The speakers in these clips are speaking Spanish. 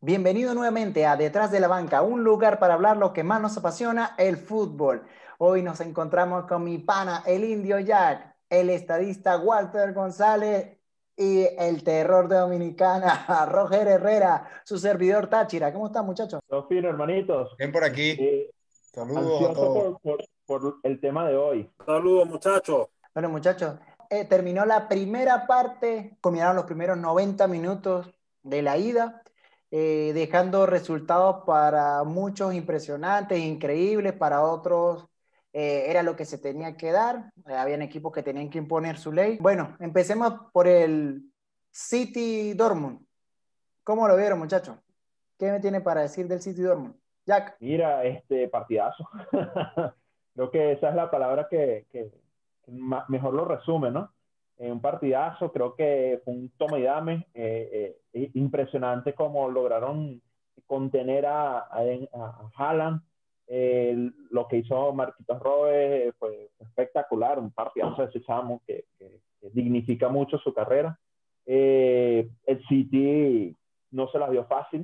Bienvenido nuevamente a Detrás de la Banca, un lugar para hablar lo que más nos apasiona, el fútbol. Hoy nos encontramos con mi pana, el indio Jack, el estadista Walter González y el terror de Dominicana, Roger Herrera, su servidor Táchira. ¿Cómo están, muchachos? Todo fino, hermanitos. Bien por aquí. Eh, Saludos a ansioso todos. por, por- por el tema de hoy. Saludos, muchachos. Bueno, muchachos, eh, terminó la primera parte, combinaron los primeros 90 minutos de la ida, eh, dejando resultados para muchos impresionantes, increíbles, para otros eh, era lo que se tenía que dar, eh, habían equipos que tenían que imponer su ley. Bueno, empecemos por el City Dortmund. ¿Cómo lo vieron, muchachos? ¿Qué me tiene para decir del City Dortmund? Jack. Mira, este partidazo. Creo que esa es la palabra que, mejor lo resume, ¿no? Eh, un partidazo, creo que fue un toma y dame. eh, eh, impresionante cómo lograron contener a, a, a Haaland. Eh, lo que hizo Marquitos Robles fue espectacular, un partidazo de ese chamo que, que- que dignifica mucho su carrera. Eh, el City no se las dio fácil.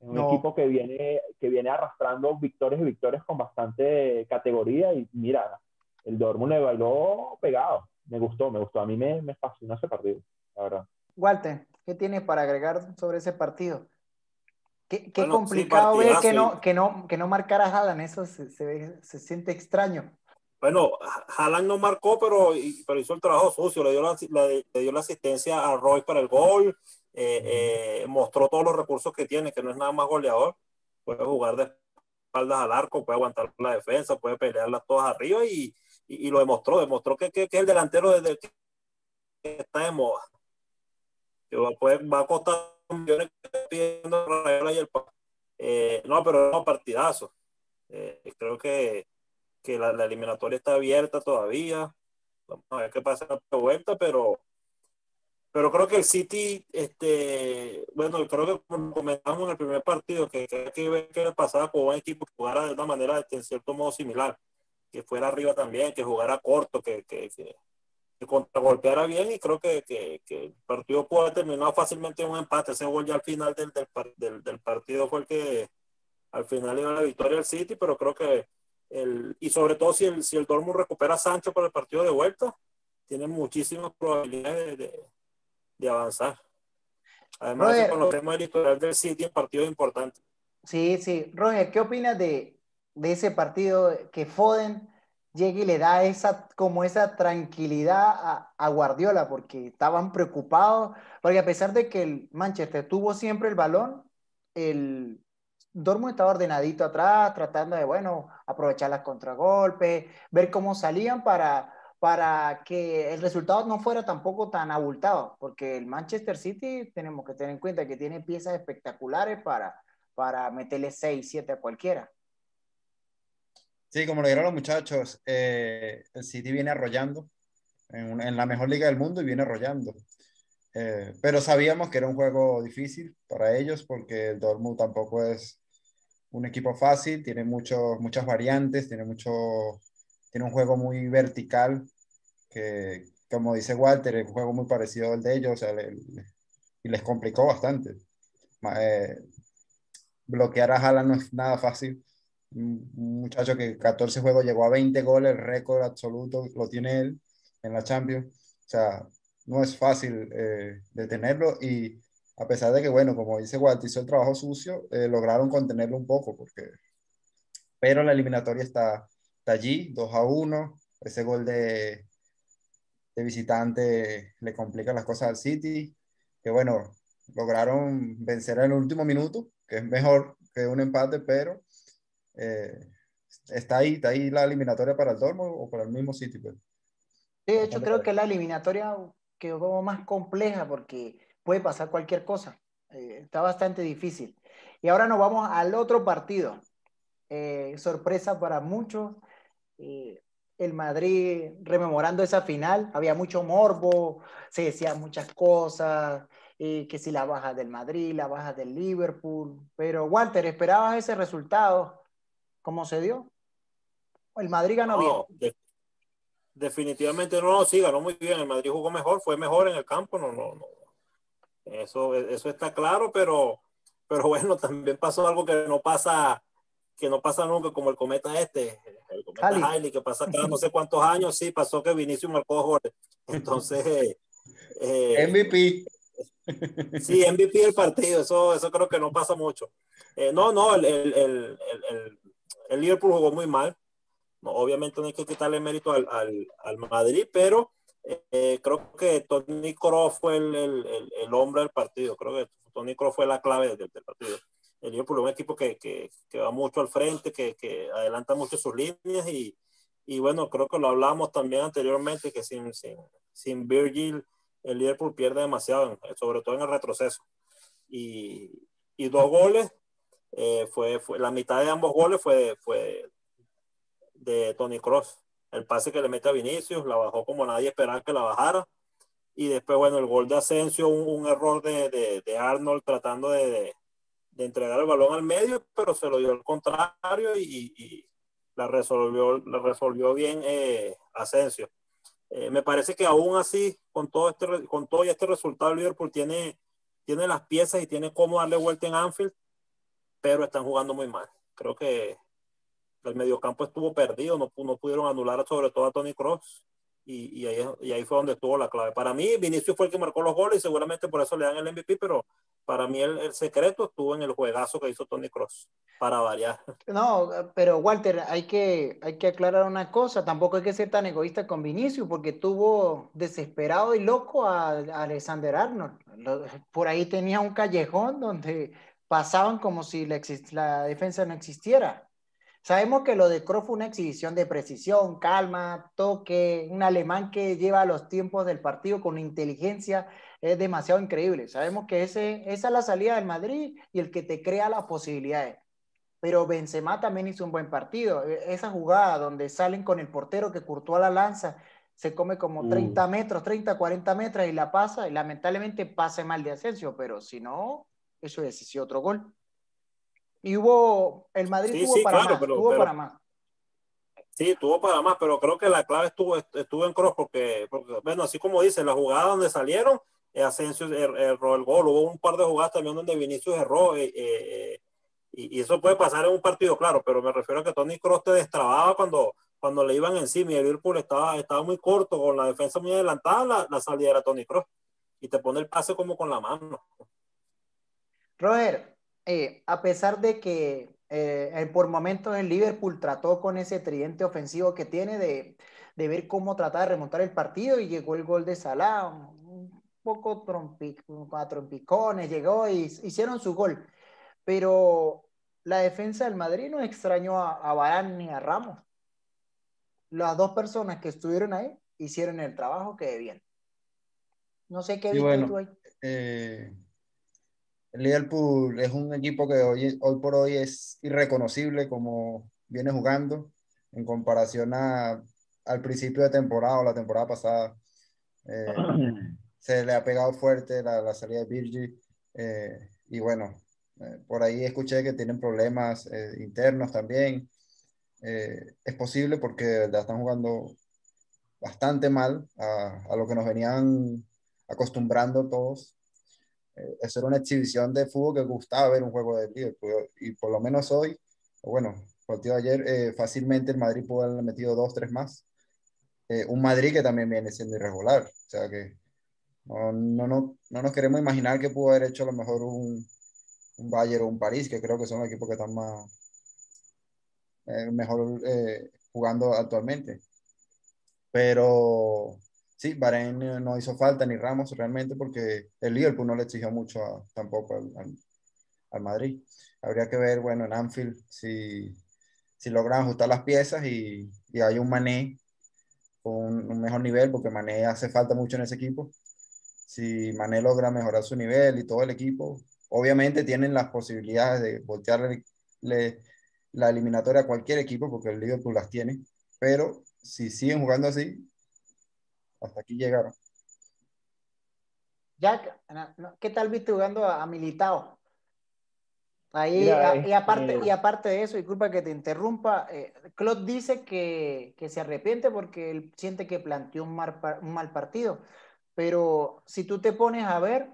Es un No. equipo que viene, que viene arrastrando victorias y victorias con bastante categoría y mira, el Dortmund le bailó pegado. Me gustó, me gustó. A mí me, me fascinó ese partido, la verdad. Walter, ¿qué tienes para agregar sobre ese partido? Qué, qué Bueno, sí, complicado ver que no, que, no, que no marcara Haaland, eso se, se, ve- se siente extraño. Bueno, Haaland no marcó, pero, y- pero hizo el trabajo sucio. Le dio la, la- le dio la asistencia a Roy para el gol. eh, eh, mostró todos los recursos que tiene, que no es nada más goleador. Puede jugar de espaldas al arco, puede aguantar la defensa, puede pelearlas todas arriba y, y, lo demostró. Demostró que, que, es el delantero desde que está de moda. Que va, puede- va a costar millones pidiendo Rayola y el eh, No, pero no, partidazo. Eh, creo que que la, eliminatoria está abierta todavía. Vamos a ver qué pasa la vuelta, pero, pero creo que el City, este, bueno, creo que como comentamos en el primer partido, que hay que ver qué le pasaba con un equipo que jugara de una manera, de, en cierto modo, similar, que fuera arriba también, que jugara corto, que, que, que, que contragolpeara bien, y creo que, que, que el partido pudo haber terminado fácilmente en un empate. Ese gol ya al final del, del, del, del partido fue el que al final dio la victoria al City, pero creo que el, y sobre todo si el, si el Dortmund recupera a Sancho para el partido de vuelta, tiene muchísimas probabilidades de, de, de avanzar. Además, Roger, que conocemos el historial del City en partidos importantes. Sí, sí. Roger, ¿qué opinas de, de ese partido que Foden llegue y le da esa, como esa tranquilidad a, a Guardiola? Porque estaban preocupados, porque a pesar de que el Manchester tuvo siempre el balón, el Dortmund estaba ordenadito atrás, tratando de, bueno, aprovechar las contragolpes, ver cómo salían para, para que el resultado no fuera tampoco tan abultado, porque el Manchester City tenemos que tener en cuenta que tiene piezas espectaculares para, para meterle 6, 7 a cualquiera. Sí, como lo dijeron los muchachos, eh, el City viene arrollando en, la mejor liga del mundo y viene arrollando. Eh, pero sabíamos que era un juego difícil para ellos porque el Dortmund tampoco es un equipo fácil, tiene muchos, muchas variantes, tiene, mucho, tiene un juego muy vertical que, como dice Walter, es un juego muy parecido al de ellos y les complicó bastante. Eh, bloquear a Haaland no es nada fácil un muchacho que 14 juegos llegó a 20 goles, récord absoluto lo tiene él en la Champions. O sea, no es fácil eh, detenerlo y a pesar de que, bueno, como dice Walter, hizo el trabajo sucio, eh, lograron contenerlo un poco, porque... pero la eliminatoria está, está allí, 2 a 1, ese gol de, de visitante le complica las cosas al City, que bueno, lograron vencer en el último minuto, que es mejor que un empate, pero eh, está ahí, está ahí la eliminatoria para el Dortmund o para el mismo City. Pues. De hecho, creo que la eliminatoria quedó como más compleja porque puede pasar cualquier cosa. Eh, está bastante difícil. Y ahora nos vamos al otro partido. Eh, sorpresa para muchos. Eh, el Madrid rememorando esa final, había mucho morbo, se decían muchas cosas, eh, que si la baja del Madrid, la baja del Liverpool, pero Walter, ¿esperabas ese resultado? ¿Cómo se dio? El Madrid ganó bien. De- definitivamente no, sí, ganó muy bien. El Madrid jugó mejor, fue mejor en el campo, no, no, no. Eso, eso está claro, pero, pero bueno, también pasó algo que no pasa, que no pasa nunca, como el cometa este, el cometa Hailey, que pasa cada no sé cuántos años, sí, pasó que Vinicius marcó dos goles. Entonces, eh, MVP. Sí, MVP del partido, eso, eso creo que no pasa mucho. Eh, no, no, el, el, el, el, Liverpool jugó muy mal. Obviamente no hay que quitarle mérito al, al, al Madrid, pero eh, creo que Tony Kroos fue el, el, hombre del partido. Creo que Tony Kroos fue la clave del, partido. El Liverpool es un equipo que, que, que, va mucho al frente, que, que adelanta mucho sus líneas y, y, bueno, creo que lo hablamos también anteriormente, que sin, sin, sin Virgil el Liverpool pierde demasiado, sobre todo en el retroceso. Y, y dos goles, eh, fue, fue, la mitad de ambos goles fue, fue de Tony Cross. El pase que le mete a Vinicius, la bajó como nadie esperaba que la bajara. Y después, bueno, el gol de Asensio, un, error de, de, de, Arnold tratando de, de, entregar el balón al medio, pero se lo dio al contrario y, y la, resolvió, la resolvió bien eh, Asensio. Eh, me parece que aún así, con todo este, con todo este resultado, Liverpool tiene, tiene las piezas y tiene cómo darle vuelta en Anfield, pero están jugando muy mal. Creo que el mediocampo estuvo perdido, no, no pudieron anular sobre todo a Tony Cross y, y, ahí, y ahí fue donde estuvo la clave. Para mí, Vinicius fue el que marcó los goles y seguramente por eso le dan el MVP, pero para mí el, secreto estuvo en el juegazo que hizo Tony Cross, para variar. No, pero Walter, hay que, hay que aclarar una cosa, tampoco hay que ser tan egoísta con Vinicius, porque tuvo desesperado y loco a, Alexander Arnold. Por ahí tenía un callejón donde pasaban como si la, la defensa no existiera. Sabemos que lo de Kroos fue una exhibición de precisión, calma, toque, un alemán que lleva los tiempos del partido con inteligencia, es demasiado increíble. Sabemos que ese, esa es la salida del Madrid y el que te crea las posibilidades. Pero Benzema también hizo un buen partido. E, esa jugada donde salen con el portero que curtó a la lanza, se come como 30 mm. metros, 30, 40 metros y la pasa, y lamentablemente pasa mal de Asensio, pero si no, eso es otro gol. Y hubo, el Madrid tuvo para más, tuvo para más. Sí, tuvo para más, pero creo que la clave estuvo, estuvo en Cross porque, bueno, así como dice, la jugada donde salieron, eh, Asensio er, erró el gol, hubo un par de jugadas también donde Vinicius erró, eh, eh, y, eso puede pasar en un partido, claro, pero me refiero a que Tony Cross te destrababa cuando, cuando le iban encima y el Liverpool estaba, estaba muy corto, con la defensa muy adelantada, la, la salida era Tony Cross, y te pone el pase como con la mano. Roger, eh, a pesar de que eh, por momentos el Liverpool trató con ese tridente ofensivo que tiene de, de, ver cómo tratar de remontar el partido y llegó el gol de Salah, un poco trompic, a trompicones, llegó y hicieron su gol. Pero la defensa del Madrid no extrañó a, a Varane ni a Ramos. Las dos personas que estuvieron ahí hicieron el trabajo que debían. No sé qué sí, tú ahí. Eh, Liverpool es un equipo que hoy, por hoy es irreconocible como viene jugando en comparación a, al principio de temporada o la temporada pasada. Eh, se le ha pegado fuerte la, salida de Virgil eh, y bueno, eh, por ahí escuché que tienen problemas internos también. es posible porque la están jugando bastante mal a, lo que nos venían acostumbrando todos eso era una exhibición de fútbol que gustaba ver un juego de Liverpool. Y por lo menos hoy, bueno, partido ayer, eh, fácilmente el Madrid pudo haber metido dos, tres más. Eh, un Madrid que también viene siendo irregular. O sea que no, no, no, no nos queremos imaginar que pudo haber hecho a lo mejor un, un Bayern o un París, que creo que son los equipos que están más mejor jugando actualmente. Pero sí, Bahrein no hizo falta ni Ramos realmente porque el Liverpool no le exigió mucho tampoco al, al, Madrid. Habría que ver, bueno, en Anfield si, si logran ajustar las piezas y, y hay un Mané con un, mejor nivel porque Mané hace falta mucho en ese equipo. Si Mané logra mejorar su nivel y todo el equipo, obviamente tienen las posibilidades de voltearle la eliminatoria a cualquier equipo porque el Liverpool las tiene, pero si siguen jugando así, hasta aquí llegaron. Jack, ¿qué tal viste jugando a, Militao? Ahí, y, aparte, este y aparte de eso, disculpa que te interrumpa, eh, Claude dice que, que, se arrepiente porque él siente que planteó un mal, un mal partido. Pero si tú te pones a ver,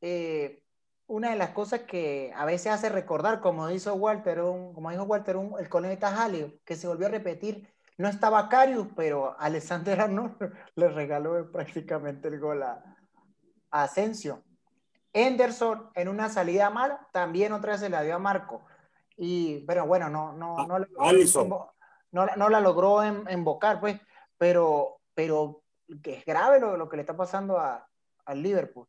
eh, una de las cosas que a veces hace recordar, como hizo Walter, un, como dijo Walter, un, el conecta Jalio, que se volvió a repetir, no estaba Carius, pero Alexander Arnold le regaló prácticamente el gol a, a Asensio. Henderson en una salida mala, también otra vez se la dio a Marco. Y, pero bueno, no, no, no, no, no la logró invocar, pues, pero, pero que es grave lo, lo que le está pasando a, al Liverpool.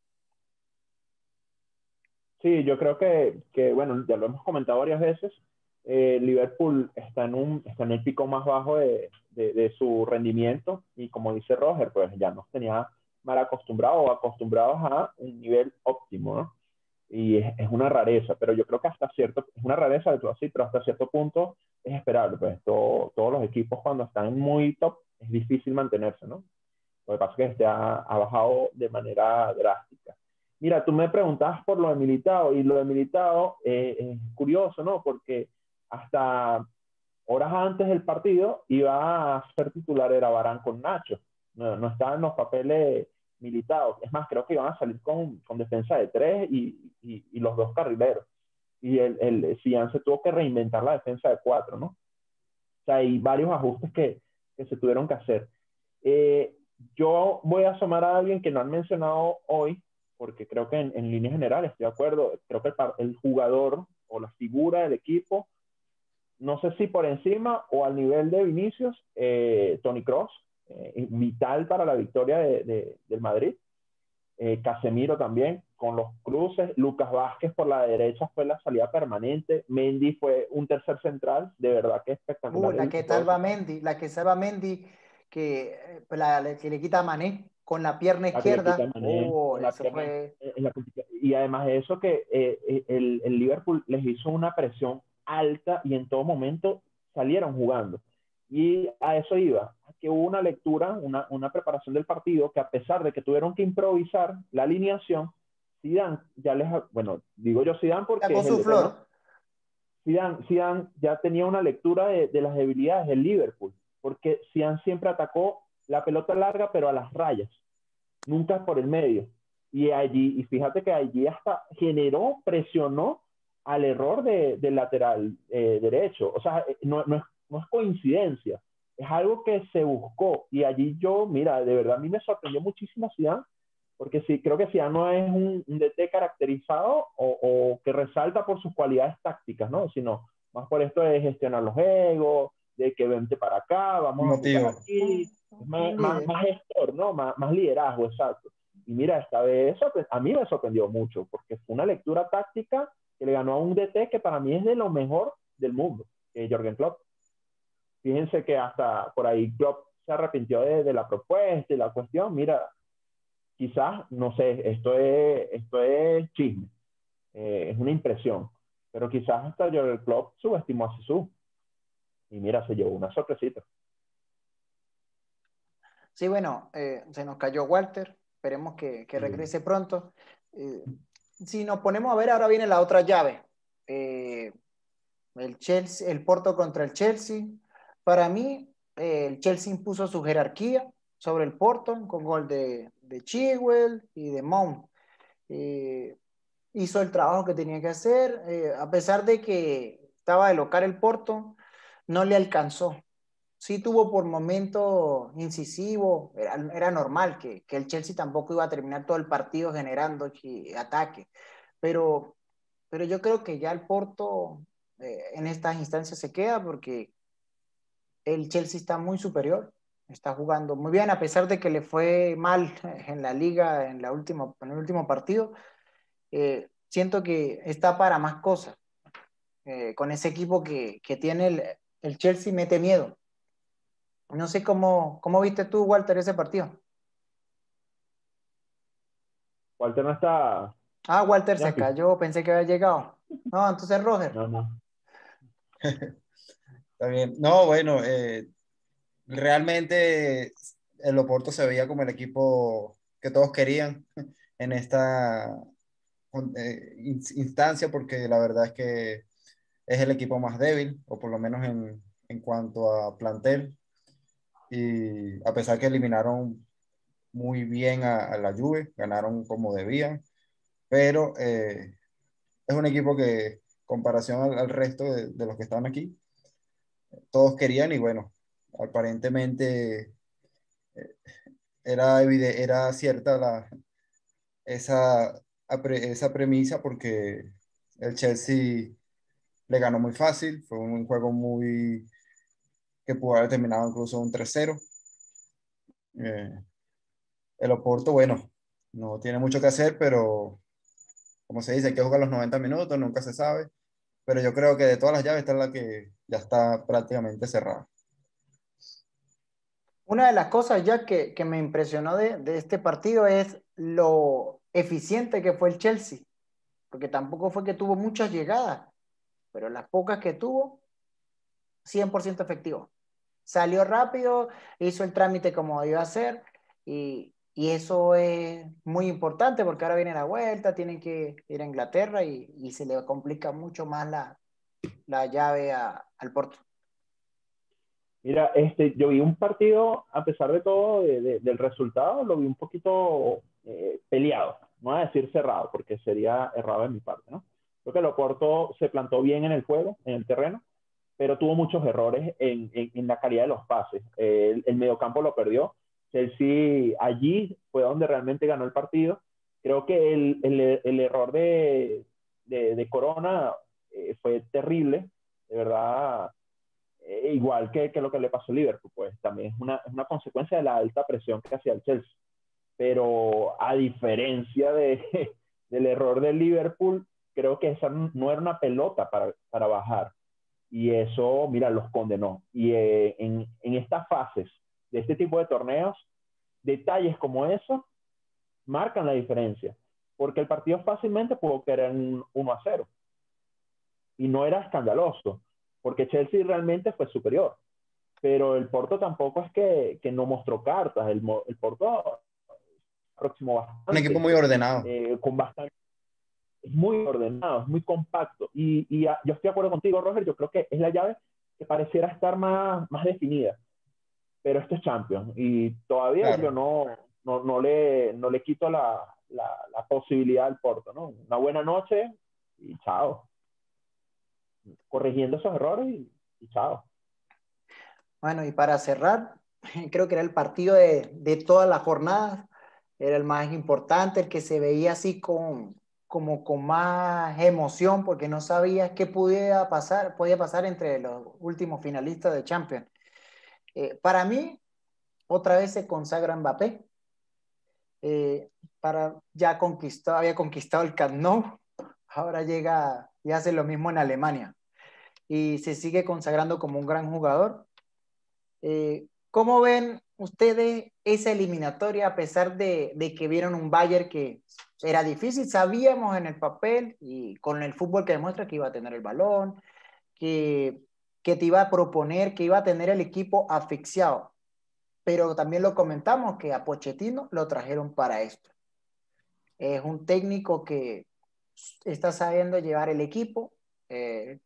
Sí, yo creo que, que, bueno, ya lo hemos comentado varias veces, eh, Liverpool está en, un, está en el pico más bajo de, de, de, su rendimiento y como dice Roger, pues ya nos tenía mal acostumbrados o acostumbrados a un nivel óptimo, ¿no? Y es, es, una rareza, pero yo creo que hasta cierto, es una rareza de todo así, pero hasta cierto punto es esperable, pues todo, todos los equipos cuando están muy top es difícil mantenerse, ¿no? Lo que pasa es que este ha, ha bajado de manera drástica. Mira, tú me preguntabas por lo de Militado y lo de Militado eh, es curioso, ¿no? Porque hasta horas antes del partido iba a ser titular era Barán con Nacho no, no estaban los papeles militados. Es más, creo que iban a salir con, con defensa de tres y, y, y, los dos carrileros. Y el, el se tuvo que reinventar la defensa de cuatro, ¿no? O sea, hay varios ajustes que, que se tuvieron que hacer. Eh, yo voy a asomar a alguien que no han mencionado hoy, porque creo que en, en línea general estoy de acuerdo. Creo que el, el jugador o la figura del equipo no sé si por encima o al nivel de Vinicius, eh, Tony Cross, eh, vital para la victoria de, de, del Madrid. Eh, Casemiro también, con los cruces. Lucas Vázquez por la derecha fue la salida permanente. Mendy fue un tercer central, de verdad que espectacular. Uh, la que salva Mendy, la que salva Mendy, que, eh, la, que le quita a Mané con la pierna izquierda. La fue... y además de eso, que eh, el, el Liverpool les hizo una presión alta y en todo momento salieron jugando. Y a eso iba, que hubo una lectura, una, una, preparación del partido, que a pesar de que tuvieron que improvisar la alineación, Zidane ya les, bueno, digo yo Zidane porque... Con su flor. Zidane, Zidane, ya tenía una lectura de, de, las debilidades del Liverpool, porque Zidane siempre atacó la pelota larga, pero a las rayas, nunca por el medio. Y allí, y fíjate que allí hasta generó, presionó al error de, del lateral eh, derecho. O sea, no, no, es, no es coincidencia es algo que se buscó y allí yo, mira, de verdad a mí me sorprendió muchísimo Zidane, porque sí, creo que Zidane no es un, un DT caracterizado o, o, que resalta por sus cualidades tácticas, ¿no? Sino más por esto de gestionar los egos, de que vente para acá, vamos Motivo. a aquí, más, más, más, gestor, ¿no? Más, más liderazgo, exacto. Y mira, esta vez a mí me sorprendió mucho, porque fue una lectura táctica que le ganó a un DT que para mí es de lo mejor del mundo, eh, Jorgen Klopp. Fíjense que hasta por ahí Klopp se arrepintió de, de la propuesta y la cuestión. Mira, quizás, no sé, esto es, esto es chisme, eh, es una impresión, pero quizás hasta el Klopp subestimó a Sisu. Y mira, se llevó una sorpresita. Sí, bueno, eh, se nos cayó Walter, esperemos que, que regrese sí. pronto. Eh, si nos ponemos a ver, ahora viene la otra llave. Eh, el Chelsea, el Porto contra el Chelsea. Para mí, eh, el Chelsea impuso su jerarquía sobre el Porto con gol de, de y de Mount. Eh, hizo el trabajo que tenía que hacer, a pesar de que estaba de local el Porto, no le alcanzó. Sí tuvo por momento incisivo, era, era normal que, que, el Chelsea tampoco iba a terminar todo el partido generando ataque, pero, pero yo creo que ya el Porto eh, en estas instancias se queda porque el Chelsea está muy superior, está jugando muy bien, a pesar de que le fue mal en la liga en, la última, en el último partido, eh, siento que está para más cosas. Eh, con ese equipo que, que tiene el, el, Chelsea mete miedo. No sé cómo, cómo viste tú, Walter, ese partido. Walter no está. Ah, Walter se cayó, pensé que había llegado. No, entonces Roger. No, no. Está bien. No, bueno, eh, realmente el Oporto se veía como el equipo que todos querían en esta, eh, instancia porque la verdad es que es el equipo más débil, o por lo menos en, en cuanto a plantel. Y a pesar que eliminaron muy bien a, la Juve, ganaron como debían, pero eh, es un equipo que, comparación al, resto de, de, los que están aquí, todos querían y bueno, aparentemente eh, era, era cierta la, esa, esa premisa porque el Chelsea le ganó muy fácil, fue un juego muy que pudo haber terminado incluso un 3-0. Eh, el Oporto, bueno, no tiene mucho que hacer, pero como se dice, hay que jugar los 90 minutos, nunca se sabe. Pero yo creo que de todas las llaves, esta es la que ya está prácticamente cerrada. Una de las cosas ya que, que me impresionó de, de, este partido es lo eficiente que fue el Chelsea, porque tampoco fue que tuvo muchas llegadas, pero las pocas que tuvo, 100% efectivo. Salió rápido, hizo el trámite como iba a hacer y, y, eso es muy importante porque ahora viene la vuelta, tienen que ir a Inglaterra y, y se le complica mucho más la, la llave a, al Porto. Mira, este, yo vi un partido, a pesar de todo, de, de, del resultado, lo vi un poquito eh, peleado. No voy a decir cerrado, porque sería errado en mi parte, ¿no? Creo que el Oporto se plantó bien en el juego, en el terreno, pero tuvo muchos errores en, en, en la calidad de los pases. El, el mediocampo lo perdió. Chelsea allí fue donde realmente ganó el partido. Creo que el, el, el error de, de, de Corona eh, fue terrible, de verdad eh, igual que, que, lo que le pasó a Liverpool, pues también es una, es una consecuencia de la alta presión que hacía el Chelsea. Pero a diferencia de, del error del Liverpool, creo que esa no era una pelota para, para bajar. Y eso, mira, los condenó. Y eh, en, en estas fases de este tipo de torneos, detalles como eso marcan la diferencia. Porque el partido fácilmente pudo quedar en 1 a 0. Y no era escandaloso porque Chelsea realmente fue superior. Pero el Porto tampoco es que, que no mostró cartas. El, el Porto próximo bastante. Un equipo muy ordenado. Eh, con bastante. Es muy ordenado, es muy compacto. Y, y a, yo estoy de acuerdo contigo, Roger. Yo creo que es la llave que pareciera estar más, más definida. Pero esto es Champions. Y todavía claro. yo no, no, no, le, no le quito la, la, la posibilidad al Porto. ¿no? Una buena noche y chao corrigiendo esos errores y, y, chao. Bueno, y para cerrar, creo que era el partido de, de toda la jornada, era el más importante, el que se veía así con, como con más emoción, porque no sabías qué podía pasar, podía pasar entre los últimos finalistas de Champions. Eh, para mí, otra vez se consagra Mbappé. Eh, para, ya conquistó, había conquistado el Camp ahora llega y hace lo mismo en Alemania. Y se sigue consagrando como un gran jugador. Eh, ¿Cómo ven ustedes esa eliminatoria a pesar de, de, que vieron un Bayern que era difícil? Sabíamos en el papel y con el fútbol que demuestra que iba a tener el balón, que, que te iba a proponer, que iba a tener el equipo asfixiado. Pero también lo comentamos que a Pochettino lo trajeron para esto. Es un técnico que está sabiendo llevar el equipo, eh,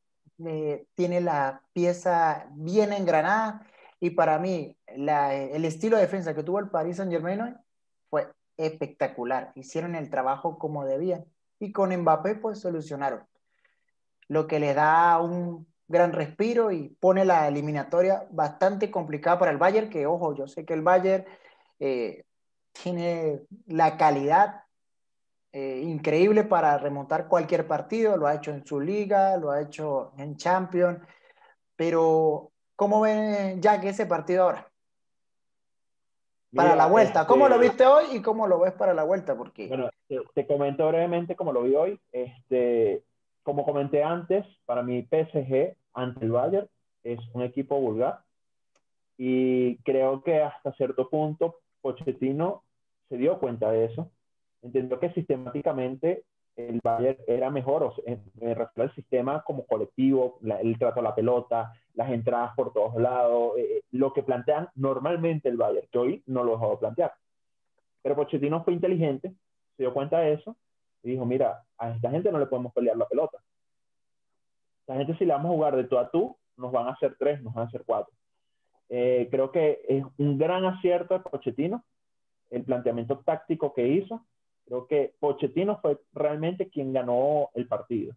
eh, tiene la pieza bien engranada y para mí el estilo de defensa que tuvo el Paris Saint Germain fue espectacular. Hicieron el trabajo como debían y con Mbappé pues solucionaron. Lo que le da un gran respiro y pone la eliminatoria bastante complicada para el Bayern, que ojo, yo sé que el Bayern eh, tiene la calidad eh, increíble para remontar cualquier partido, lo ha hecho en su liga, lo ha hecho en Champions, pero ¿cómo ven Jack ese partido ahora? Para Mira, la vuelta, este... ¿cómo lo viste hoy y cómo lo ves para la vuelta? Porque... Bueno, te, te comento brevemente cómo lo vi hoy. Este, como comenté antes, para mi PSG ante el Bayern es un equipo vulgar y creo que hasta cierto punto Pochettino se dio cuenta de eso entendió que sistemáticamente el Bayern era mejor, o sea, me refiero al sistema como colectivo, la, el trato a la pelota, las entradas por todos lados, eh, lo que plantean normalmente el Bayern, que hoy no lo dejó plantear. Pero Pochettino fue inteligente, se dio cuenta de eso, y dijo, mira, a esta gente no le podemos pelear la pelota. Esta gente si le vamos a jugar de tú a tú, nos van a hacer tres, nos van a hacer cuatro. Eh, creo que es un gran acierto de Pochettino, el planteamiento táctico que hizo. Creo que Pochettino fue realmente quien ganó el partido.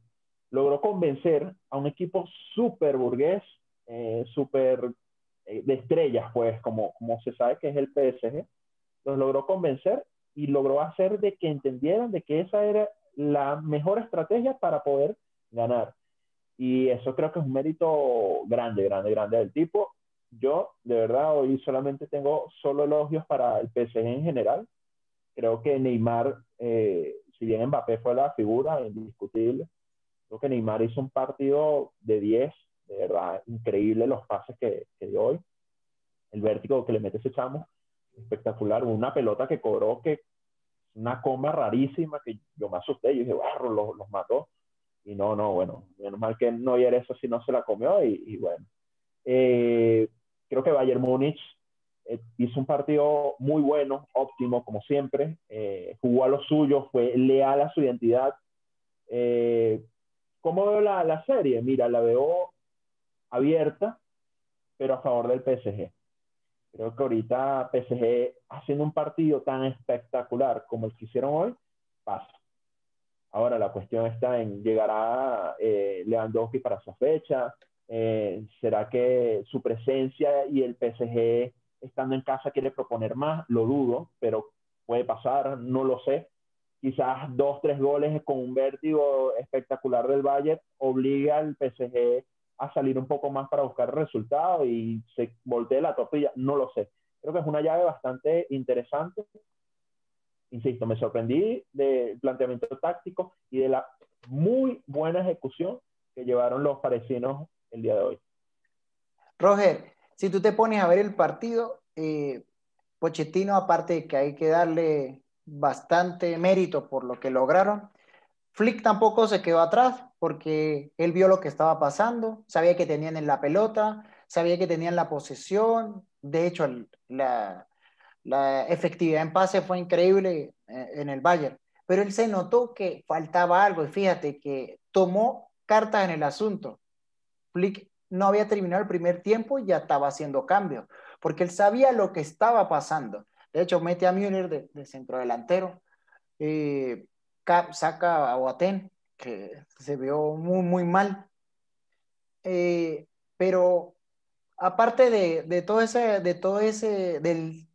Logró convencer a un equipo súper burgués, eh, súper eh, de estrellas, pues, como, como se sabe que es el PSG. Los logró convencer y logró hacer de que entendieran de que esa era la mejor estrategia para poder ganar. Y eso creo que es un mérito grande, grande, grande del tipo. Yo, de verdad, hoy solamente tengo solo elogios para el PSG en general. Creo que Neymar, eh, si bien Mbappé fue la figura indiscutible, creo que Neymar hizo un partido de 10, de verdad, increíble los pases que, que dio hoy. El vértigo que le mete ese chamo espectacular. Una pelota que cobró que una comba rarísima que yo me asusté. Yo dije, barro, los, los mató. Y no, no, bueno, menos mal que no era eso si no se la comió. Y, bueno, eh, creo que Bayern Múnich eh, hizo un partido muy bueno, óptimo, como siempre. Eh, jugó a lo suyo, fue leal a su identidad. ¿Cómo veo la, la serie? Mira, la veo abierta, pero a favor del PSG. Creo que ahorita PSG haciendo un partido tan espectacular como el que hicieron hoy, pasa. Ahora la cuestión está en, ¿llegará eh, Lewandowski para esa fecha? Eh, ¿Será que su presencia y el PSG estando en casa quiere proponer más? Lo dudo, pero puede pasar, no lo sé. Quizás dos, tres goles con un vértigo espectacular del Bayern obliga al PSG a salir un poco más para buscar resultados y se voltee la tortilla, no lo sé. Creo que es una llave bastante interesante. Insisto, me sorprendí del planteamiento táctico y de la muy buena ejecución que llevaron los parecinos el día de hoy. Roger, si tú te pones a ver el partido, eh, Pochettino, aparte de que hay que darle bastante mérito por lo que lograron, Flick tampoco se quedó atrás porque él vio lo que estaba pasando, sabía que tenían en la pelota, sabía que tenían la posesión. De hecho, la, efectividad en pase fue increíble eh, en el Bayern, pero él se notó que faltaba algo y fíjate que tomó cartas en el asunto. Flick no había terminado el primer tiempo y ya estaba haciendo cambios, porque él sabía lo que estaba pasando. De hecho, mete a Müller de, de centrodelantero. Eh, saca a Boateng, que se vio muy, muy mal. Eh, pero aparte de, todo ese, de todo ese, del,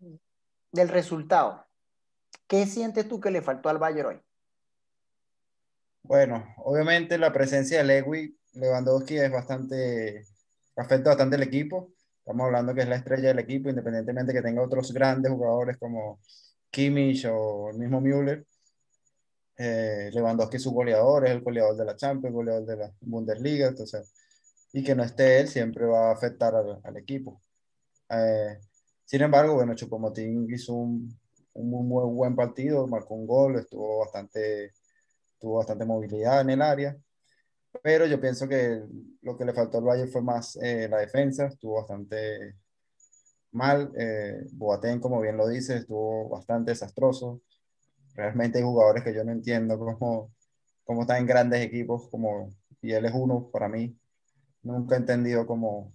resultado, ¿qué sientes tú que le faltó al Bayern hoy? Bueno, obviamente la presencia de Lewy, Lewandowski es bastante, afecta bastante el equipo. Estamos hablando que es la estrella del equipo, independientemente que tenga otros grandes jugadores como Kimmich o el mismo Müller eh, Lewandowski es su goleador, es el goleador de la Champions, goleador de la Bundesliga, entonces, y que no esté él siempre va a afectar al, equipo. Eh, sin embargo, bueno, Chupomotín hizo un, un, muy, buen partido, marcó un gol, estuvo bastante, tuvo bastante movilidad en el área, pero yo pienso que lo que le faltó al Valle fue más eh, la defensa, estuvo bastante mal, eh, Boateng, como bien lo dice, estuvo bastante desastroso, Realmente hay jugadores que yo no entiendo cómo, cómo están en grandes equipos, como, y él es uno para mí. Nunca he entendido cómo,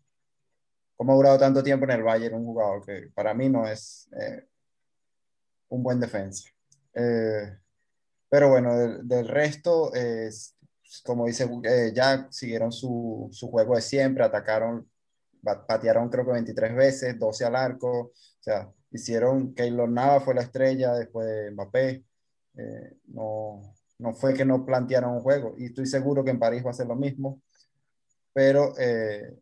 cómo ha durado tanto tiempo en el Bayern un jugador que para mí no es eh, un buen defensa. Eh, pero bueno, del, resto, es como dice eh, Jack, siguieron su, su, juego de siempre, atacaron, patearon creo que 23 veces, 12 al arco, o sea, hicieron, Keylor Nava fue la estrella después de Mbappé, eh, no, no fue que no plantearon un juego. Y estoy seguro que en París va a ser lo mismo. Pero eh,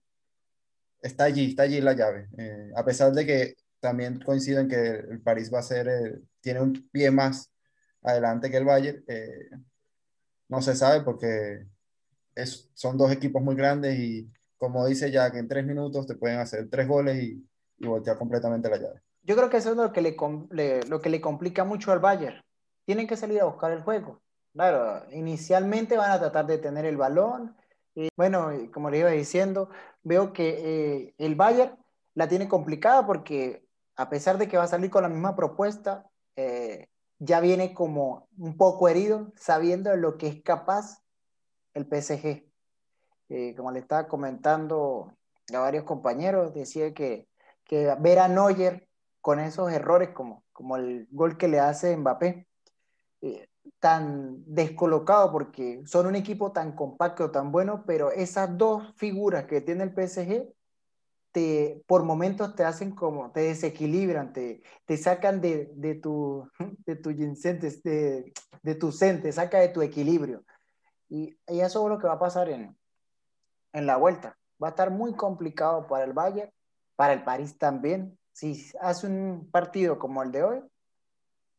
está allí, está allí la llave. Eh, a pesar de que también coincido en que el París va a ser, tiene un pie más adelante que el Bayern, no se sabe porque es, son dos equipos muy grandes y como dice ya que en tres minutos te pueden hacer tres goles y, y voltear completamente la llave. Yo creo que eso es lo que le, lo que le complica mucho al Bayern tienen que salir a buscar el juego. Claro, inicialmente van a tratar de tener el balón. Y bueno, como le iba diciendo, veo que eh, el Bayern la tiene complicada porque a pesar de que va a salir con la misma propuesta, eh, ya viene como un poco herido, sabiendo de lo que es capaz el PSG. Eh, como le estaba comentando a varios compañeros, decía que, que ver a Neuer con esos errores como, como el gol que le hace Mbappé, tan descolocado porque son un equipo tan compacto, tan bueno, pero esas dos figuras que tiene el PSG te, por momentos te hacen como, te desequilibran, te, te sacan de, de tu, de tu de, de tu zen, te saca de tu equilibrio. Y, y, eso es lo que va a pasar en, en la vuelta. Va a estar muy complicado para el Bayern, para el París también. Si hace un partido como el de hoy,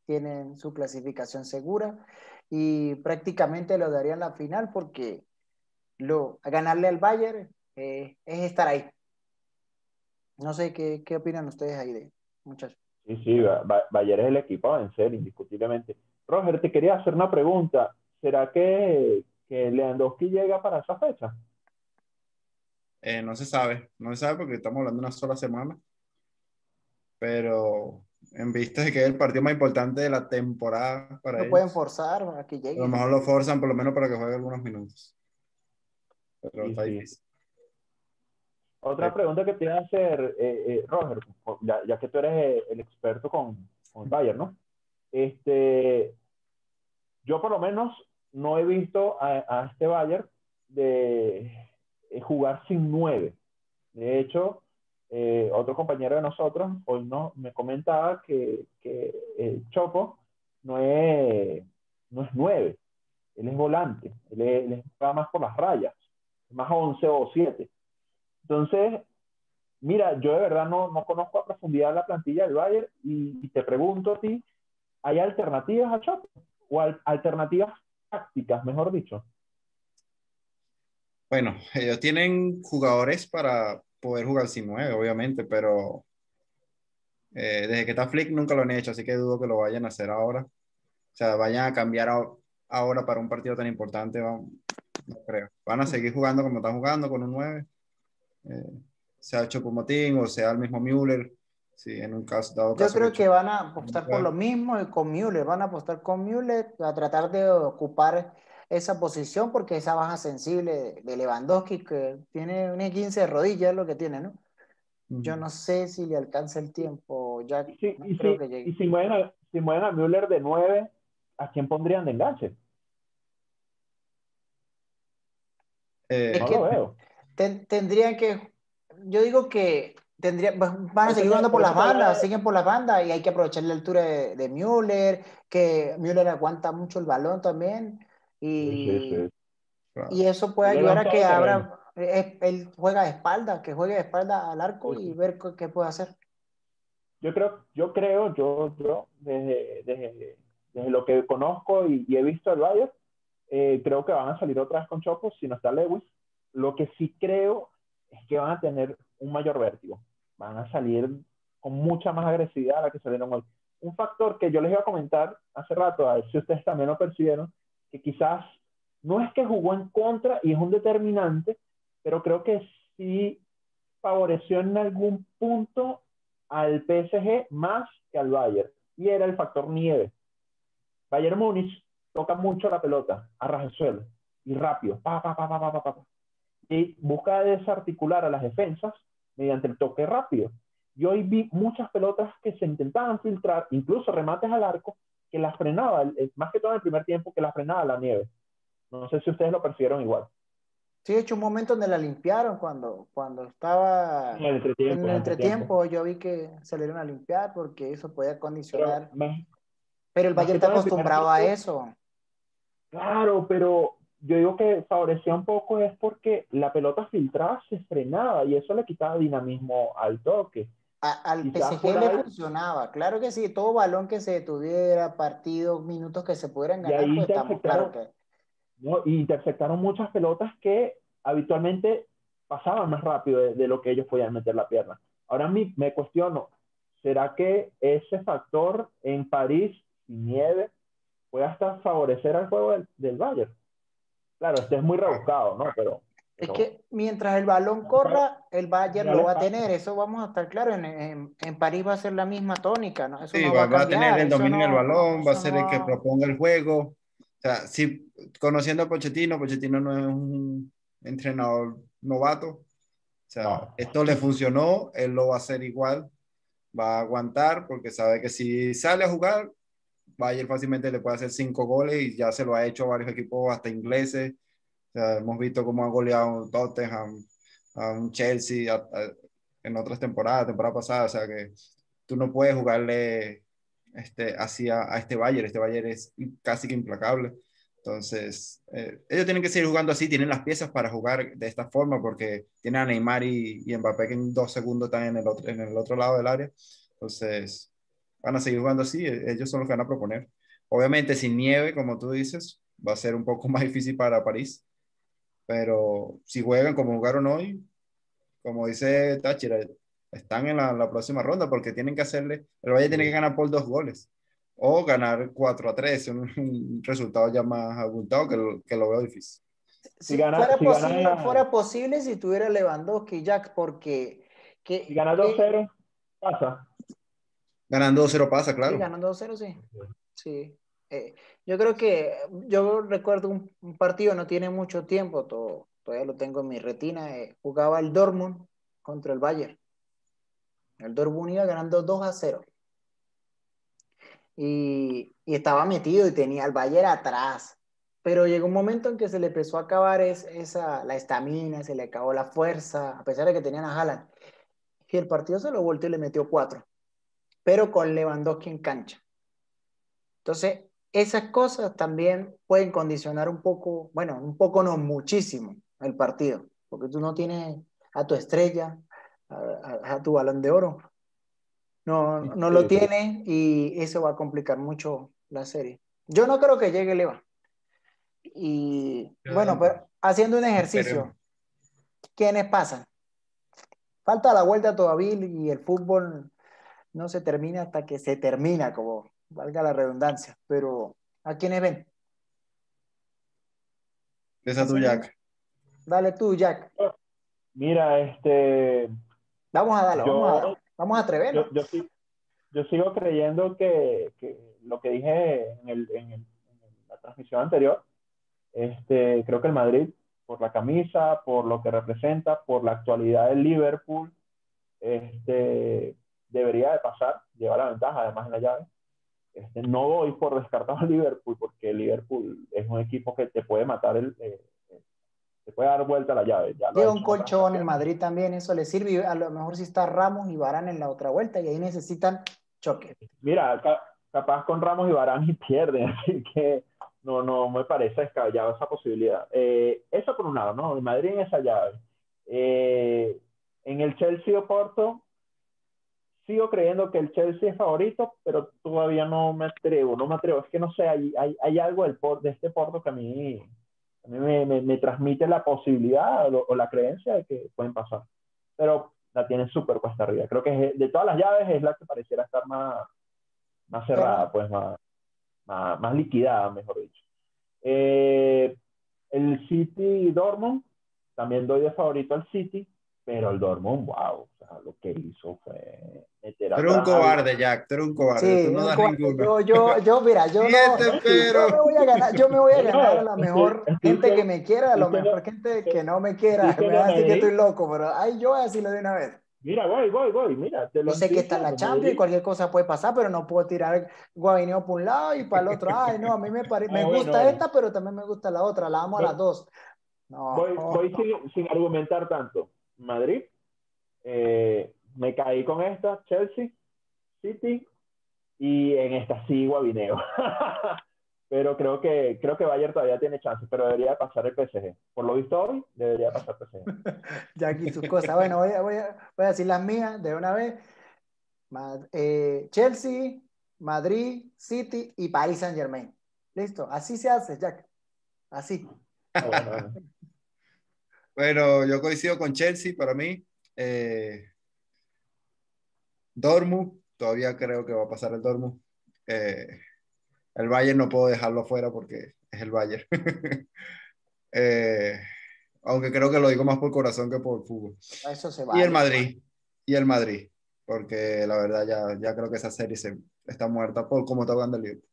tienen su clasificación segura y prácticamente lo darían la final porque lo, ganarle al Bayern eh, es estar ahí. No sé qué, qué opinan ustedes ahí de muchachos. Sí, sí, Bayern es el equipo a vencer, indiscutiblemente. Roger, te quería hacer una pregunta. ¿Será que, que Lewandowski llega para esa fecha? Eh, no se sabe, no se sabe porque estamos hablando de una sola semana. Pero en vista de que es el partido más importante de la temporada para Lo pueden forzar a que llegue. A lo mejor lo forzan por lo menos para que juegue algunos minutos. Pero está difícil. Otra pregunta que te iba a hacer, eh, eh, Roger, ya, ya, que tú eres el experto con, con Bayern, ¿no? Este, yo por lo menos no he visto a, a este Bayern de eh, jugar sin nueve. De hecho, eh, otro compañero de nosotros hoy no, me comentaba que, que el Chopo no es, no es nueve, él es volante, él, es, va más por las rayas, más 11 o 7. Entonces, mira, yo de verdad no, no conozco a profundidad la plantilla del Bayern y, te pregunto a ti, ¿hay alternativas a Chopo? ¿O alternativas tácticas, mejor dicho? Bueno, ellos tienen jugadores para poder jugar sin nueve, obviamente, pero eh, desde que está Flick nunca lo han hecho, así que dudo que lo vayan a hacer ahora. O sea, vayan a cambiar ahora para un partido tan importante, no creo. Van a seguir jugando como están jugando, con un 9. Eh, sea Chocomotín o sea el mismo Müller. Sí, en un caso dado Yo creo que, van a apostar por lo mismo y con Müller. Van a apostar con Müller a tratar de ocupar esa posición porque esa baja sensible de Lewandowski que tiene una 15 de rodillas es lo que tiene, ¿no? Yo no sé si le alcanza el tiempo, ya y si, y si, si mueven a, si mueven a Müller de 9, ¿a quién pondrían de enganche? Eh, no lo veo. tendrían que, yo digo que tendría, van a seguir jugando por las bandas, siguen por las bandas y hay que aprovechar la altura de, de Müller, que Müller aguanta mucho el balón también. Y, y eso puede ayudar a que abra, él juega de espalda, que juegue de espalda al arco y ver qué puede hacer. Yo creo, yo creo, yo, yo desde, desde, desde lo que conozco y, he visto el Bayern, eh, creo que van a salir otra vez con Chopos si no está Lewis. Lo que sí creo es que van a tener un mayor vértigo. Van a salir con mucha más agresividad a la que salieron hoy. Un factor que yo les iba a comentar hace rato, a ver si ustedes también lo percibieron, que quizás no es que jugó en contra y es un determinante, pero creo que sí favoreció en algún punto al PSG más que al Bayern, y era el factor nieve. Bayern Múnich toca mucho la pelota, a el suelo, y rápido, pa, pa, pa, pa, pa, pa, y busca desarticular a las defensas mediante el toque rápido. Y hoy vi muchas pelotas que se intentaban filtrar, incluso remates al arco, que la frenaba, más que todo en el primer tiempo, que la frenaba la nieve. No sé si ustedes lo percibieron igual. Sí, he hecho un momento donde la limpiaron cuando, cuando estaba en el entretiempo. yo vi que salieron a limpiar porque eso podía condicionar. Pero, el Bayern está acostumbrado a eso. Claro, pero yo digo que favorecía un poco es porque la pelota filtrada se frenaba y eso le quitaba dinamismo al toque al PSG le funcionaba, claro que sí, todo balón que se detuviera, partidos, minutos que se pudieran ganar, y pues estamos claro que... ¿no? Y interceptaron muchas pelotas que habitualmente pasaban más rápido de, lo que ellos podían meter la pierna. Ahora mí me cuestiono, ¿será que ese factor en París, sin nieve, puede hasta favorecer al juego del, Bayern? Claro, este es muy rebuscado, ¿no? Pero... Es que mientras el balón corra, el Bayern lo va a tener, eso vamos a estar claros. En, en, París va a ser la misma tónica, ¿no? sí, va, a, tener el dominio del balón, va a ser el que proponga el juego. O sea, si conociendo a Pochettino, Pochettino no es un entrenador novato. O sea, esto le funcionó, él lo va a hacer igual, va a aguantar porque sabe que si sale a jugar, Bayern fácilmente le puede hacer cinco goles y ya se lo ha hecho a varios equipos, hasta ingleses hemos visto cómo ha goleado un Tottenham, a un Chelsea en otras temporadas, temporada pasada, o sea que tú no puedes jugarle este, así a, este Bayern, este Bayern es casi que implacable. Entonces, eh, ellos tienen que seguir jugando así, tienen las piezas para jugar de esta forma porque tienen a Neymar y, y Mbappé que en dos segundos están en el, otro, en el otro lado del área. Entonces, van a seguir jugando así, e, ellos son los que van a proponer. Obviamente, sin nieve, como tú dices, va a ser un poco más difícil para París, pero si juegan como jugaron hoy, como dice Thatcher, están en la, próxima ronda porque tienen que hacerle, el Valle tiene que ganar por dos goles o ganar 4 a 3, un, resultado ya más abultado que lo, que lo veo difícil. Si, fuera, posible, fuera, posible, si tuviera Lewandowski, Jack, porque... Que, si gana 2-0, pasa. Ganando 2-0 pasa, claro. Sí, ganando 2-0, sí. Sí. Eh, yo creo que yo recuerdo un, partido, no tiene mucho tiempo, todo, todavía lo tengo en mi retina, eh, jugaba el Dortmund contra el Bayern. El Dortmund iba ganando 2 a 0. Y, y estaba metido y tenía al Bayern atrás. Pero llegó un momento en que se le empezó a acabar esa, la estamina, se le acabó la fuerza, a pesar de que tenían a Haaland. Y el partido se lo volteó y le metió 4. Pero con Lewandowski en cancha. Entonces, esas cosas también pueden condicionar un poco, bueno, un poco no muchísimo el partido, porque tú no tienes a tu estrella, a, tu balón de oro. No, no lo tienes y eso va a complicar mucho la serie. Yo no creo que llegue Leva. Y bueno, pero haciendo un ejercicio, ¿quiénes pasan? Falta la vuelta todavía y el fútbol no se termina hasta que se termina, como valga la redundancia, pero ¿a quiénes ven? Esa tú, Jack. Dale tú, Jack. Mira, este. Vamos a darlo, vamos a, atrevernos. Yo, sigo creyendo que, lo que dije en, la transmisión anterior, este, creo que el Madrid, por la camisa, por lo que representa, por la actualidad del Liverpool, este, debería de pasar, llevar la ventaja además en la llave. Este, no doy por descartado a Liverpool porque Liverpool es un equipo que te puede matar el, eh, eh, te puede dar vuelta la llave. Ya un colchón en Madrid también, eso le sirve. A lo mejor si está Ramos y Barán en la otra vuelta y ahí necesitan choque. Mira, capaz con Ramos y Barán y pierden, así que no, no me parece descabellado esa posibilidad. Eh, eso por un lado, ¿no? El Madrid en esa llave. en el Chelsea o Porto, sigo creyendo que el Chelsea es favorito, pero todavía no me atrevo, no me atrevo. Es que no sé, hay, hay, hay algo del de este Porto que a mí, a mí me, me, transmite la posibilidad o, la creencia de que pueden pasar. Pero la tienen súper cuesta arriba. Creo que de todas las llaves es la que pareciera estar más, más cerrada, pues más, más, más liquidada, mejor dicho. Eh, el City Dortmund, también doy de favorito al City, pero el Dortmund, wow, o sea, lo que hizo fue meter a. Tú un cobarde, Jack, tú eres un cobarde, tú no das ninguno. Yo, yo, mira, yo, no, yo me voy a ganar, yo me voy a ganar a la mejor gente que me quiera, a la mejor gente que no me quiera, me va a decir que estoy loco, pero ay, yo voy a decirlo de una vez. Mira, voy, voy, voy, mira. Te lo yo sé que está en la Champions y cualquier cosa puede pasar, pero no puedo tirar Guaineo por un lado y para el otro. Ay, no, a mí me, parece, me gusta esta, pero también me gusta la otra, la amo a las dos. No. Voy, voy sin, sin argumentar tanto. Madrid, eh, me caí con esta, Chelsea, City, y en esta sí, Guavineo. pero creo que, creo que Bayern todavía tiene chance, pero debería pasar el PSG. Por lo visto hoy, debería pasar el PSG. ya aquí sus cosas. Bueno, voy a, voy, a, decir las mías de una vez. Eh, Chelsea, Madrid, City y Paris Saint Germain. Listo, así se hace, Jack. Así. Ah, bueno, yo coincido con Chelsea para mí. Eh, Dormu, todavía creo que va a pasar el Dormu. Eh, el Bayern no puedo dejarlo fuera porque es el Bayern. Eh, Aunque creo que lo digo más por corazón que por fútbol. Eso se Y el Madrid. Y el Madrid. Porque la verdad ya, ya creo que esa serie se, está muerta por cómo está jugando el Liverpool.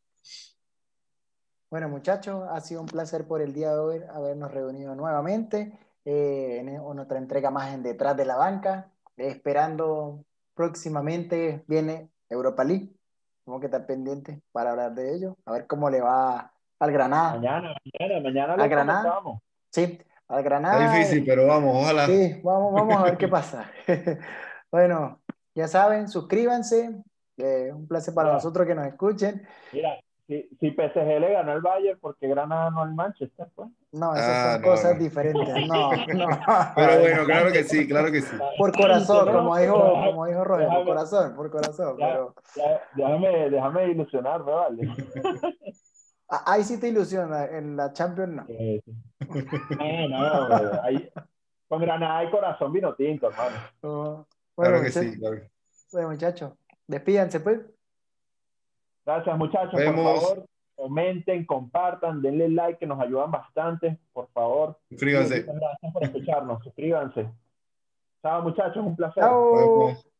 Bueno, muchachos, ha sido un placer por el día de hoy habernos reunido nuevamente eh, en nuestra entrega más en Detrás de la Banca. Eh, esperando próximamente viene Europa League. Tenemos que estar pendientes para hablar de ello. A ver cómo le va al Granada. Mañana, mañana, mañana ¿A lo Granada? comentamos. Sí, al Granada. Está difícil, pero vamos, ojalá. Sí, vamos, vamos a ver qué pasa. bueno, ya saben, suscríbanse. Eh, un placer para Ya. nosotros que nos escuchen. Mira, si, si PSG le ganó al Bayern, ¿por qué Granada no al Manchester? Pues? No, esas Ah, son no, cosas no. diferentes. No, no. Pero bueno, claro que sí, claro que sí. Por corazón, como dijo, como dijo Roger, por corazón, por corazón. Ya. Pero Ya, déjame, déjame ilusionarme, ¿vale? ah, ahí sí te ilusiona, en la Champions no. Eh, sí. No, no, ahí- con Granada hay corazón vino tinto, hermano. No. Claro Bueno, que sí, claro. que- bueno, muchachos, despídanse pues. Gracias, muchachos. Vemos. Por favor, comenten, compartan, denle like, que nos ayudan bastante, por favor. Suscríbanse. Muchas gracias por escucharnos. Suscríbanse. Chao, muchachos, un placer. Chao. Vemos.